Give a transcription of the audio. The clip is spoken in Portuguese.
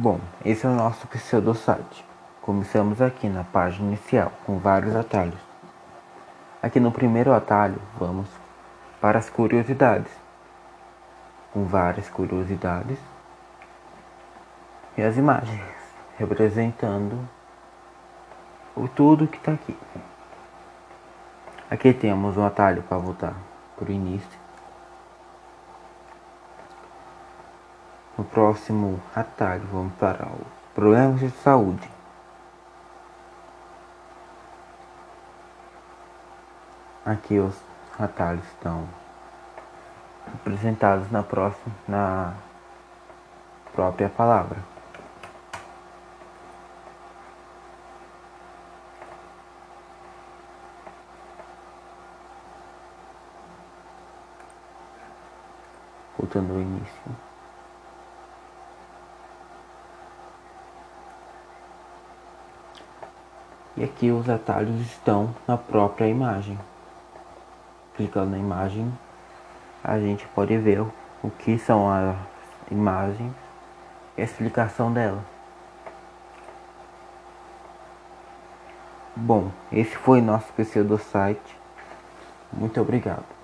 Bom, esse é o nosso pseudosite. Começamos aqui na página inicial com vários atalhos. Aqui no primeiro atalho vamos para as curiosidades, com várias curiosidades e as imagens representando o tudo que está aqui. Aqui temos um atalho para voltar para o início. No próximo atalho vamos para o problemas de saúde. Aqui os atalhos estão apresentados na próxima na própria palavra. Voltando ao início. E aqui os atalhos estão na própria imagem clicando na imagem, a gente pode ver o que são as imagens e a explicação dela. Bom, esse foi nosso PC do site. Muito obrigado.